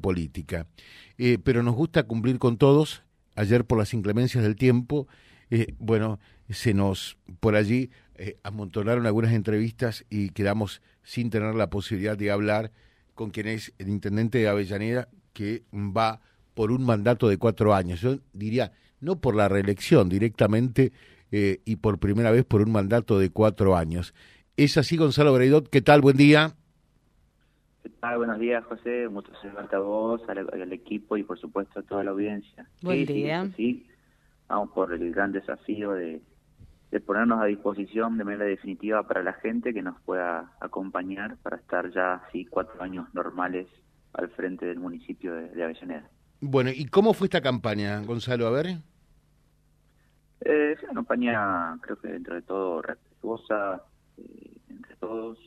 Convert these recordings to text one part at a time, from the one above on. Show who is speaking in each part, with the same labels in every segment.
Speaker 1: política. Eh, pero nos gusta cumplir con todos. Ayer por las inclemencias del tiempo, eh, bueno, se nos por allí eh, amontonaron algunas entrevistas y quedamos sin tener la posibilidad de hablar con quien es el intendente de Avellaneda que va por un mandato de cuatro años. Yo diría, no por la reelección directamente y por primera vez por un mandato de cuatro años. Es así, Gonzalo Braidot. ¿Qué tal? Buen día.
Speaker 2: Buenos días, José. Mucho saludarte a vos, al, equipo y, por supuesto, a toda la audiencia.
Speaker 3: Buen día.
Speaker 2: Sí, vamos por el gran desafío de, ponernos a disposición de manera definitiva para la gente que nos pueda acompañar para estar ya, así, cuatro años normales al frente del municipio de, Avellaneda.
Speaker 1: Bueno, ¿y cómo fue esta campaña, Gonzalo? A ver.
Speaker 2: Eh, fue una campaña, creo que dentro de todo, respetuosa eh, entre todos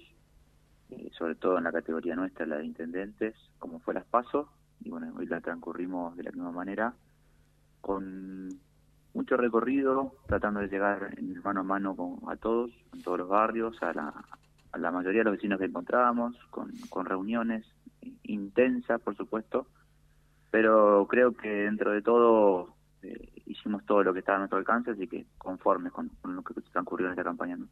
Speaker 2: eh, sobre todo en la categoría nuestra, la de intendentes, como fue las PASO, y bueno, hoy la transcurrimos de la misma manera, con mucho recorrido, tratando de llegar mano a mano con, a todos, en todos los barrios, a la, a la mayoría de los vecinos que encontrábamos, con, con reuniones intensas, por supuesto, pero creo que dentro de todo eh, hicimos todo lo que estaba a nuestro alcance, así que conformes con, con lo que transcurrió en esta campaña. ¿no?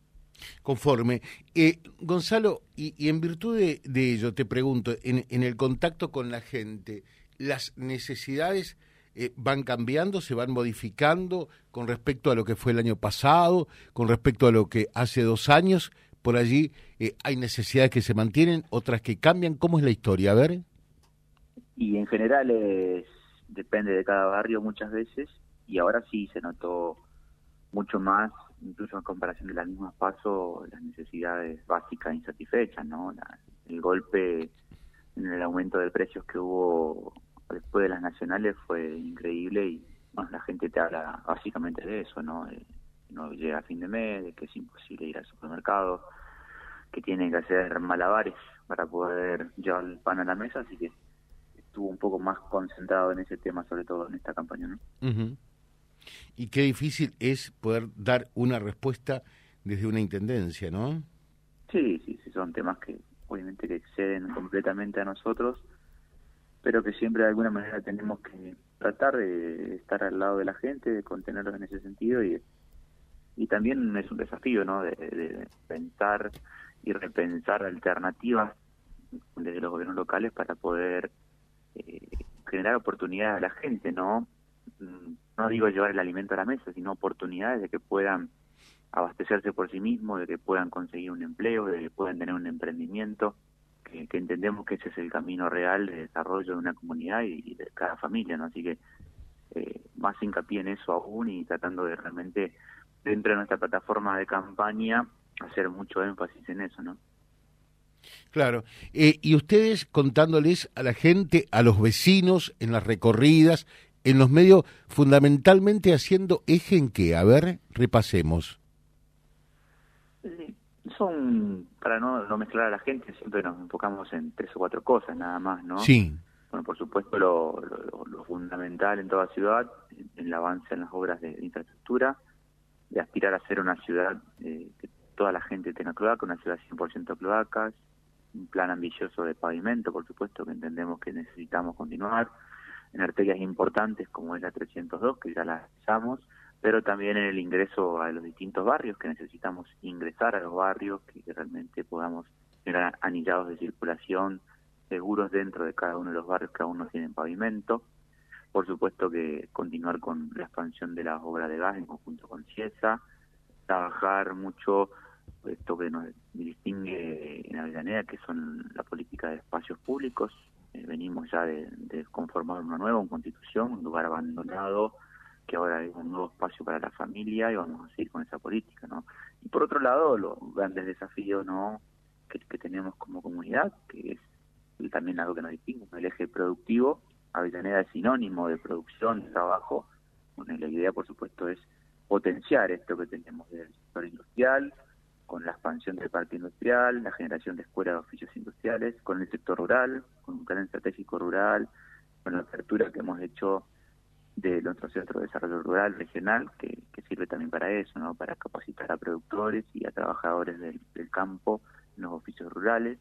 Speaker 1: Conforme. Eh, Gonzalo, y, en virtud de, ello, te pregunto, en, el contacto con la gente, ¿las necesidades eh, van cambiando, se van modificando con respecto a lo que fue el año pasado, con respecto a lo que hace dos años? Por allí eh, hay necesidades que se mantienen, otras que cambian. ¿Cómo es la historia? A ver.
Speaker 2: Y en general es, depende de cada barrio muchas veces, y ahora sí se notó mucho más incluso en comparación de las mismas pasos, las necesidades básicas insatisfechas, ¿no? el golpe en el aumento de precios que hubo después de las nacionales fue increíble y la gente te habla básicamente de eso, ¿no? no llega a fin de mes, de que es imposible ir al supermercado, que tienen que hacer malabares para poder llevar el pan a la mesa, así que estuvo un poco más concentrado en ese tema, sobre todo en esta campaña, ¿no?
Speaker 1: Y qué difícil es poder dar una respuesta desde una intendencia, ¿no?
Speaker 2: Sí, sí, sí, son temas que obviamente que exceden completamente a nosotros, pero que siempre de alguna manera tenemos que tratar de estar al lado de la gente, de contenerlos en ese sentido y, y también es un desafío, ¿no? De, pensar y repensar alternativas desde los gobiernos locales para poder eh, generar oportunidades a la gente, ¿no? No digo llevar el alimento a la mesa, sino oportunidades de que puedan abastecerse por sí mismos, de que puedan conseguir un empleo, de que puedan tener un emprendimiento, que, entendemos que ese es el camino real de desarrollo de una comunidad y, de cada familia, ¿no? Así que eh, más hincapié en eso aún y tratando de realmente, dentro de nuestra plataforma de campaña, hacer mucho énfasis en eso, ¿no?
Speaker 1: Claro. Eh, y ustedes contándoles a la gente, a los vecinos, en las recorridas, en los medios fundamentalmente haciendo eje en qué? A ver, repasemos.
Speaker 2: Son, para no, no mezclar a la gente, siempre nos enfocamos en tres o cuatro cosas nada más, ¿no?
Speaker 1: Sí.
Speaker 2: Bueno, por supuesto lo, lo, fundamental en toda ciudad, en el avance en las obras de, infraestructura, de aspirar a ser una ciudad eh, que toda la gente tenga cloaca, una ciudad 100% cloacas, un plan ambicioso de pavimento, por supuesto, que entendemos que necesitamos continuar, en arterias importantes como es la 302, que ya la usamos, pero también en el ingreso a los distintos barrios, que necesitamos ingresar a los barrios, que realmente podamos tener anillados de circulación seguros dentro de cada uno de los barrios que aún no tienen pavimento. Por supuesto que continuar con la expansión de las obras de gas en conjunto con CIESA, trabajar mucho esto que nos distingue en Avellaneda, que son la política de espacios públicos, eh, venimos ya de, conformar una nueva una constitución, un lugar abandonado, que ahora es un nuevo espacio para la familia y vamos a seguir con esa política, ¿no? Y por otro lado, los grandes desafíos, ¿no? Que, tenemos como comunidad, que es también algo que nos distingue, el eje productivo. Avellaneda es sinónimo de producción, de trabajo. Bueno, la idea, por supuesto, es potenciar esto que tenemos del sector industrial, con la expansión del parque industrial, la generación de escuelas de oficios industriales, con el sector rural, con un plan estratégico rural, con la apertura que hemos hecho de nuestro centro de desarrollo rural regional, que, sirve también para eso, ¿no? para capacitar a productores y a trabajadores del, campo en los oficios rurales.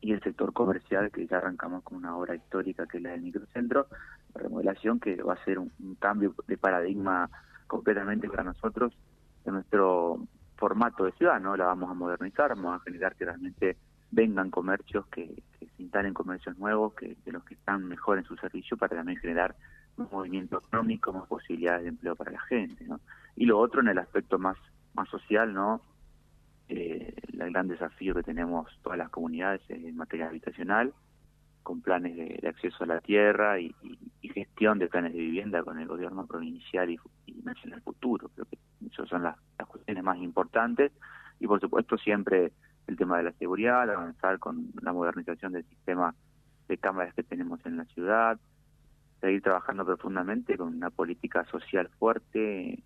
Speaker 2: y el sector comercial, que ya arrancamos con una obra histórica que es la del microcentro, la remodelación que va a ser un, cambio de paradigma completamente para nosotros en nuestro formato de ciudad, ¿no? La vamos a modernizar, vamos a generar que realmente vengan comercios que, se instalen comercios nuevos, que, que los que están mejor en su servicio para también generar un movimiento económico, más posibilidades de empleo para la gente, ¿no? Y lo otro en el aspecto más más social, ¿no? Eh, el gran desafío que tenemos todas las comunidades en materia habitacional, con planes de, acceso a la tierra y, gestión de planes de vivienda con el gobierno provincial y, nacional futuro. Creo que esas son las, cuestiones más importantes. Y por supuesto siempre el tema de la seguridad, avanzar con la modernización del sistema de cámaras que tenemos en la ciudad, seguir trabajando profundamente con una política social fuerte, eh,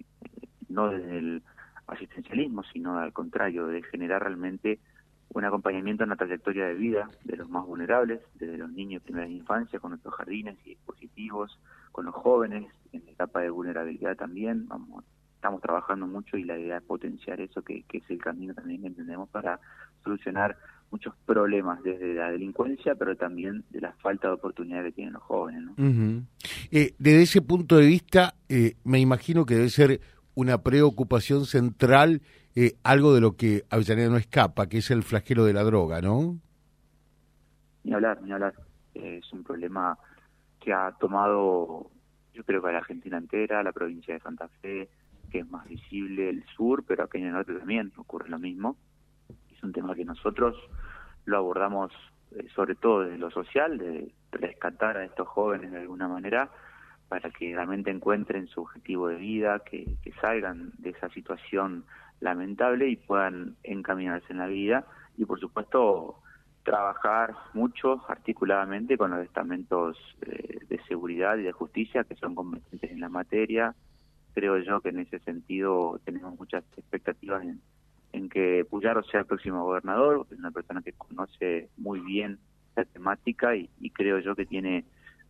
Speaker 2: no desde el asistencialismo, sino al contrario, de generar realmente un acompañamiento en la trayectoria de vida de los más vulnerables, desde los niños de primera infancia, con nuestros jardines y dispositivos, con los jóvenes, en la etapa de vulnerabilidad también. Vamos, estamos trabajando mucho y la idea es potenciar eso, que, es el camino también que entendemos para solucionar muchos problemas desde la delincuencia, pero también de la falta de oportunidad que tienen los jóvenes.
Speaker 1: Eh, desde ese punto de vista, eh, me imagino que debe ser una preocupación central, eh, algo de lo que Avellaneda no escapa, que es el flagelo de la droga, ¿no?
Speaker 2: Ni hablar, ni hablar. Es un problema que ha tomado, yo creo que a la Argentina entera, la provincia de Santa Fe, que es más visible el sur, pero aquí en el norte también ocurre lo mismo. Es un tema que nosotros lo abordamos eh, sobre todo desde lo social, de rescatar a estos jóvenes de alguna manera, para que realmente encuentren su objetivo de vida, que, salgan de esa situación lamentable y puedan encaminarse en la vida y por supuesto trabajar mucho articuladamente con los estamentos eh, de seguridad y de justicia que son competentes en la materia. Creo yo que en ese sentido tenemos muchas expectativas en, que Puyaro sea el próximo gobernador, es una persona que conoce muy bien la temática y creo yo que tiene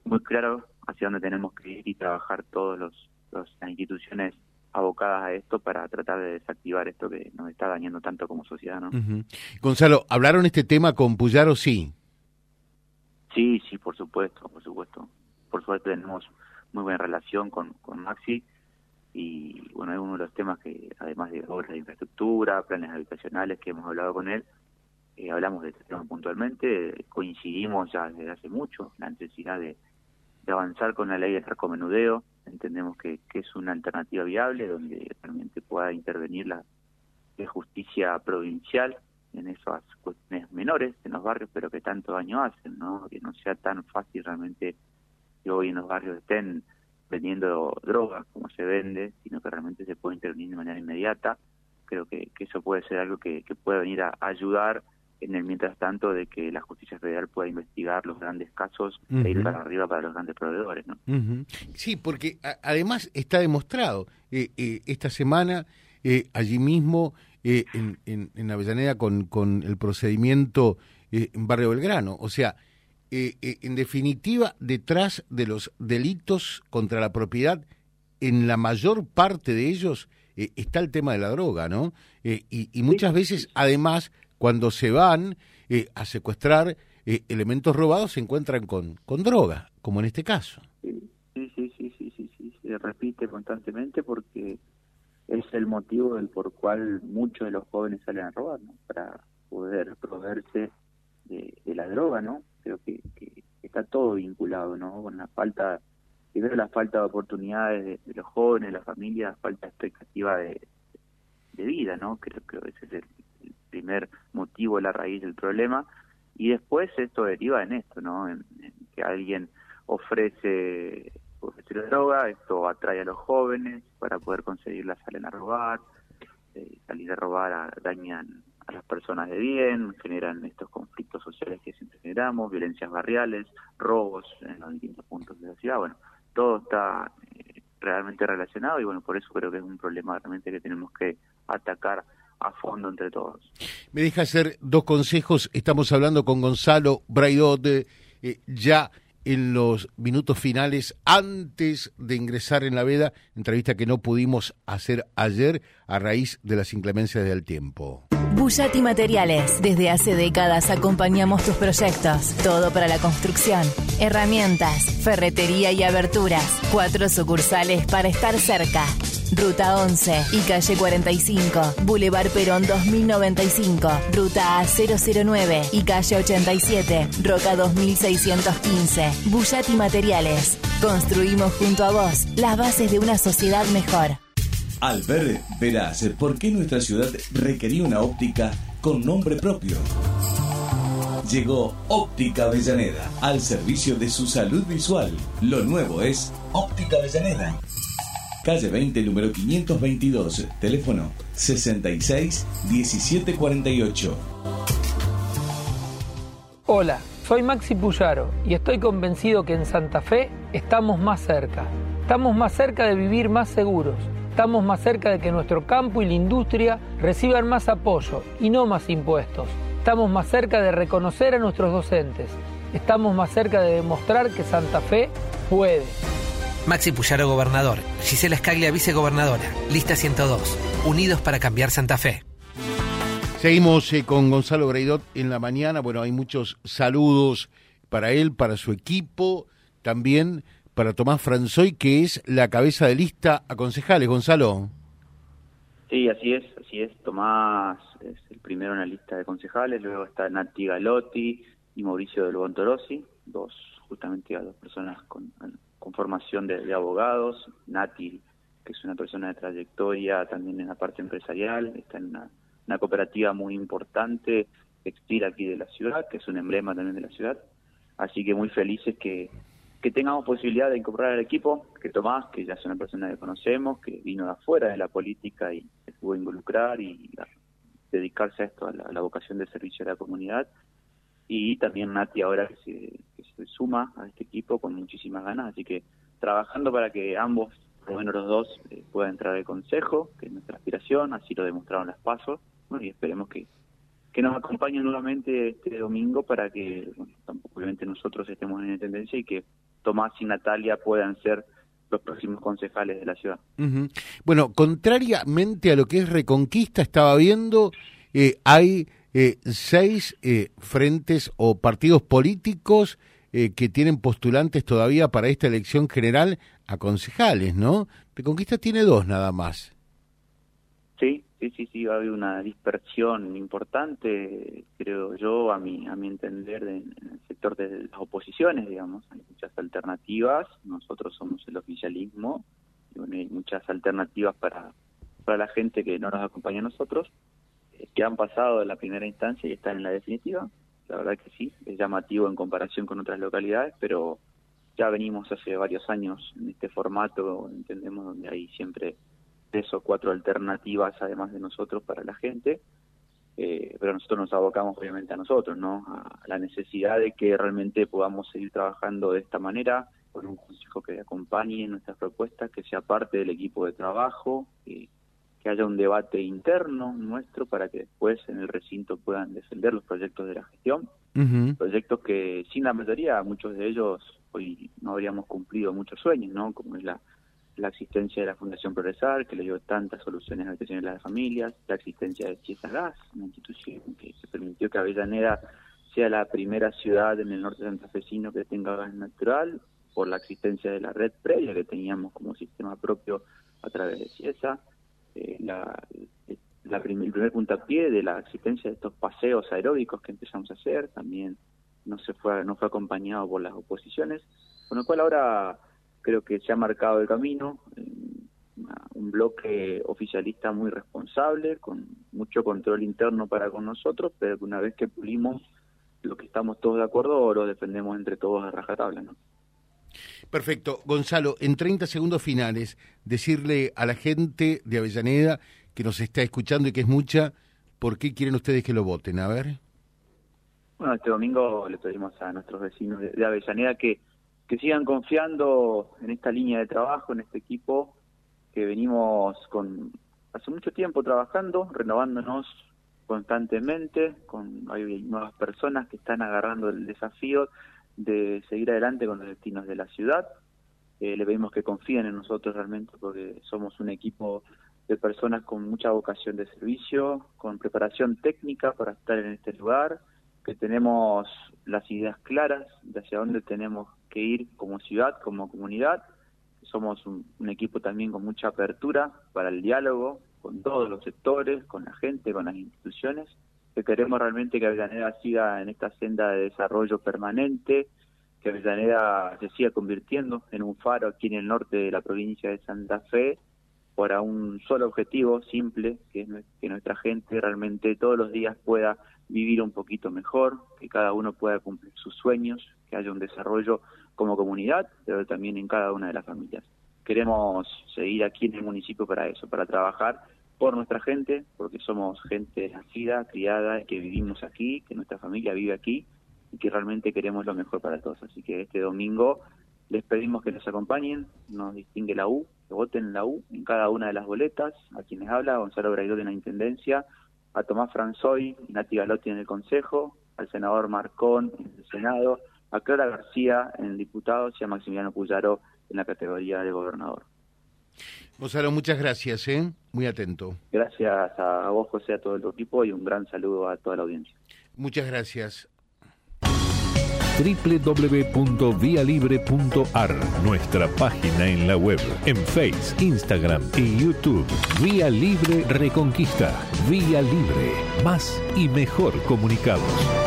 Speaker 2: muy claro hacia dónde tenemos que ir y trabajar todas los, las instituciones abocadas a esto para tratar de desactivar esto que nos está dañando tanto como sociedad. ¿no?
Speaker 1: Gonzalo, ¿hablaron este tema con Puyaro? Sí.
Speaker 2: Sí, sí, por supuesto, por supuesto. Por suerte tenemos muy buena relación con, con Maxi y bueno, es uno de los temas que además de obras de infraestructura, planes habitacionales que hemos hablado con él, eh, hablamos de este tema puntualmente, coincidimos ya desde hace mucho la necesidad de, de avanzar con la ley de narcomenudeo. Entendemos que, que es una alternativa viable donde realmente pueda intervenir la, justicia provincial en esas cuestiones menores en los barrios, pero que tanto daño hacen, ¿no? Que no sea tan fácil realmente que hoy en los barrios estén vendiendo drogas como se vende, sino que realmente se puede intervenir de manera inmediata. Creo que, que eso puede ser algo que, que puede venir a ayudar en el mientras tanto de que la justicia federal pueda investigar los grandes casos e ir para arriba para los grandes proveedores. ¿no?
Speaker 1: Sí, porque además está demostrado eh, eh, esta semana eh, allí mismo en, en, Avellaneda con, con el procedimiento en Barrio Belgrano. O sea, en definitiva, detrás de los delitos contra la propiedad, en la mayor parte de ellos está el tema de la droga, ¿no? y, y muchas veces, además, cuando se van eh, a secuestrar eh, elementos robados se encuentran con, con droga, como en este caso.
Speaker 2: Sí, sí, sí, sí, sí, sí, se repite constantemente porque es el motivo del por cual muchos de los jóvenes salen a robar, ¿no? Para poder proveerse de, la droga, ¿no? Creo que, está todo vinculado, ¿no? Con la falta, primero la falta de oportunidades de, los jóvenes, de las familias, falta de expectativa de, de vida, ¿no? Creo que ese es el, primer motivo, la raíz del problema, y después esto deriva en esto, ¿no? En, que alguien ofrece, ofrece droga, esto atrae a los jóvenes para poder conseguirla, salen a robar, eh, salir a robar dañan a las personas de bien, generan estos conflictos sociales que siempre generamos, violencias barriales, robos en los distintos puntos de la ciudad, bueno, todo está eh, realmente relacionado y bueno, por eso creo que es un problema realmente que tenemos que atacar a fondo entre todos.
Speaker 1: Me deja hacer dos consejos. Estamos hablando con Gonzalo Braidot, eh, ya en los minutos finales antes de ingresar en la veda, entrevista que no pudimos hacer ayer a raíz de las inclemencias del tiempo.
Speaker 3: Bullati Materiales. Desde hace décadas acompañamos tus proyectos. Todo para la construcción. Herramientas, ferretería y aberturas. Cuatro sucursales para estar cerca. Ruta 11 y calle 45, Boulevard Perón 2095, Ruta A009 y calle 87, Roca 2615. Bullati Materiales. Construimos junto a vos las bases de una sociedad mejor.
Speaker 4: Al ver, verás por qué nuestra ciudad requería una óptica con nombre propio. Llegó Óptica Avellaneda al servicio de su salud visual. Lo nuevo es Óptica Avellaneda. Calle 20, número 522, teléfono 66 1748.
Speaker 5: Hola, soy Maxi Puyaro y estoy convencido que en Santa Fe estamos más cerca. Estamos más cerca de vivir más seguros Estamos más cerca de que nuestro campo y la industria reciban más apoyo y no más impuestos. Estamos más cerca de reconocer a nuestros docentes. Estamos más cerca de demostrar que Santa Fe puede.
Speaker 6: Maxi Puyaro, gobernador. Gisela Escaglia, vicegobernadora. Lista 102. Unidos para cambiar Santa Fe.
Speaker 1: Seguimos eh, con Gonzalo Greidot en la mañana. Bueno, hay muchos saludos para él, para su equipo. También para Tomás Franzoy, que es la cabeza de lista a concejales. Gonzalo.
Speaker 2: Sí, así es, así es. Tomás es el primero en la lista de concejales, luego está Nati Galotti y Mauricio del Bontorosi, dos, justamente dos personas con, formación de, abogados. Nati, que es una persona de trayectoria también en la parte empresarial, está en una, cooperativa muy importante, textil aquí de la ciudad, que es un emblema también de la ciudad. Así que muy felices que, que tengamos posibilidad de incorporar al equipo, que Tomás, que ya es una persona que conocemos, que vino de afuera de la política y se pudo involucrar y dedicarse a esto, a la, vocación de servicio a la comunidad. Y también Nati ahora que se, suma a este equipo con muchísimas ganas, así que trabajando para que ambos, por lo menos los dos, eh, puedan entrar al consejo, que es nuestra aspiración, así lo demostraron las pasos, y esperemos que, que nos acompañen nuevamente este domingo para que, bueno, obviamente nosotros estemos en tendencia y que Tomás y Natalia puedan ser los próximos concejales de la ciudad.
Speaker 1: Bueno, contrariamente a lo que es Reconquista, estaba viendo, eh, hay eh, seis eh, frentes o partidos políticos que tienen postulantes todavía para esta elección general a concejales, ¿no? Reconquista tiene dos nada más.
Speaker 2: Sí, Sí, sí, sí, va a haber una dispersión importante, creo yo, a mi, a mi entender, en el sector de las oposiciones, digamos. Hay muchas alternativas, nosotros somos el oficialismo, y hay muchas alternativas para, para la gente que no nos acompaña a nosotros, eh, que han pasado de la primera instancia y están en la definitiva. La verdad que sí, es llamativo en comparación con otras localidades, pero ya venimos hace varios años en este formato, entendemos, donde hay siempre tres o cuatro alternativas además de nosotros para la gente, eh, pero nosotros nos abocamos obviamente a nosotros, ¿no? A la necesidad de que realmente podamos seguir trabajando de esta manera, con un consejo que acompañe nuestras propuestas, que sea parte del equipo de trabajo, que haya un debate interno nuestro para que después en el recinto puedan defender los proyectos de la gestión, proyectos que sin la mayoría, muchos de ellos hoy no habríamos cumplido muchos sueños, ¿no? Como es la la existencia de la Fundación Progresar, que le dio tantas soluciones a las las familias, la existencia de Chiesa Gas, una institución que se permitió que Avellaneda sea la primera ciudad en el norte santafesino que tenga gas natural, por la existencia de la red previa que teníamos como sistema propio a través de Ciesa, eh, la, el primer puntapié de la existencia de estos paseos aeróbicos que empezamos a hacer, también no se fue no fue acompañado por las oposiciones, con lo cual ahora creo que se ha marcado el camino, un bloque oficialista muy responsable, con mucho control interno para con nosotros, pero que una vez que pulimos lo que estamos todos de acuerdo, lo defendemos entre todos a rajatabla, ¿no?
Speaker 1: Perfecto. Gonzalo, en 30 segundos finales, decirle a la gente de Avellaneda que nos está escuchando y que es mucha, ¿por qué quieren ustedes que lo voten? A ver.
Speaker 2: Bueno, este domingo le pedimos a nuestros vecinos de Avellaneda que que sigan confiando en esta línea de trabajo, en este equipo que venimos con hace mucho tiempo trabajando, renovándonos constantemente, con hay nuevas personas que están agarrando el desafío de seguir adelante con los destinos de la ciudad. Eh, le pedimos que confíen en nosotros realmente porque somos un equipo de personas con mucha vocación de servicio, con preparación técnica para estar en este lugar, que tenemos las ideas claras de hacia dónde tenemos que ir como ciudad, como comunidad. Somos un, equipo también con mucha apertura para el diálogo con todos los sectores, con la gente, con las instituciones, que queremos realmente que Avellaneda siga en esta senda de desarrollo permanente, que Avellaneda se siga convirtiendo en un faro aquí en el norte de la provincia de Santa Fe para un solo objetivo simple, que es que nuestra gente realmente todos los días pueda vivir un poquito mejor, que cada uno pueda cumplir sus sueños, que haya un desarrollo como comunidad, pero también en cada una de las familias. Queremos seguir aquí en el municipio para eso, para trabajar por nuestra gente, porque somos gente nacida, criada, que vivimos aquí, que nuestra familia vive aquí y que realmente queremos lo mejor para todos. Así que este domingo les pedimos que nos acompañen, nos distingue la U, que voten la U en cada una de las boletas, a quienes habla Gonzalo Braidot en la Intendencia, a Tomás Franzoy Nati Galotti en el Consejo, al senador Marcón en el Senado, a Clara García en el Diputado y a Maximiliano Puyaro en la categoría de Gobernador.
Speaker 1: Gonzalo, muchas gracias, ¿eh? muy atento.
Speaker 2: Gracias a vos, José, a todo el equipo y un gran saludo a toda la audiencia.
Speaker 1: Muchas gracias
Speaker 7: www.vialibre.ar, nuestra página en la web, en Face, Instagram y YouTube. Vía Libre Reconquista. Vía Libre. Más y mejor comunicados.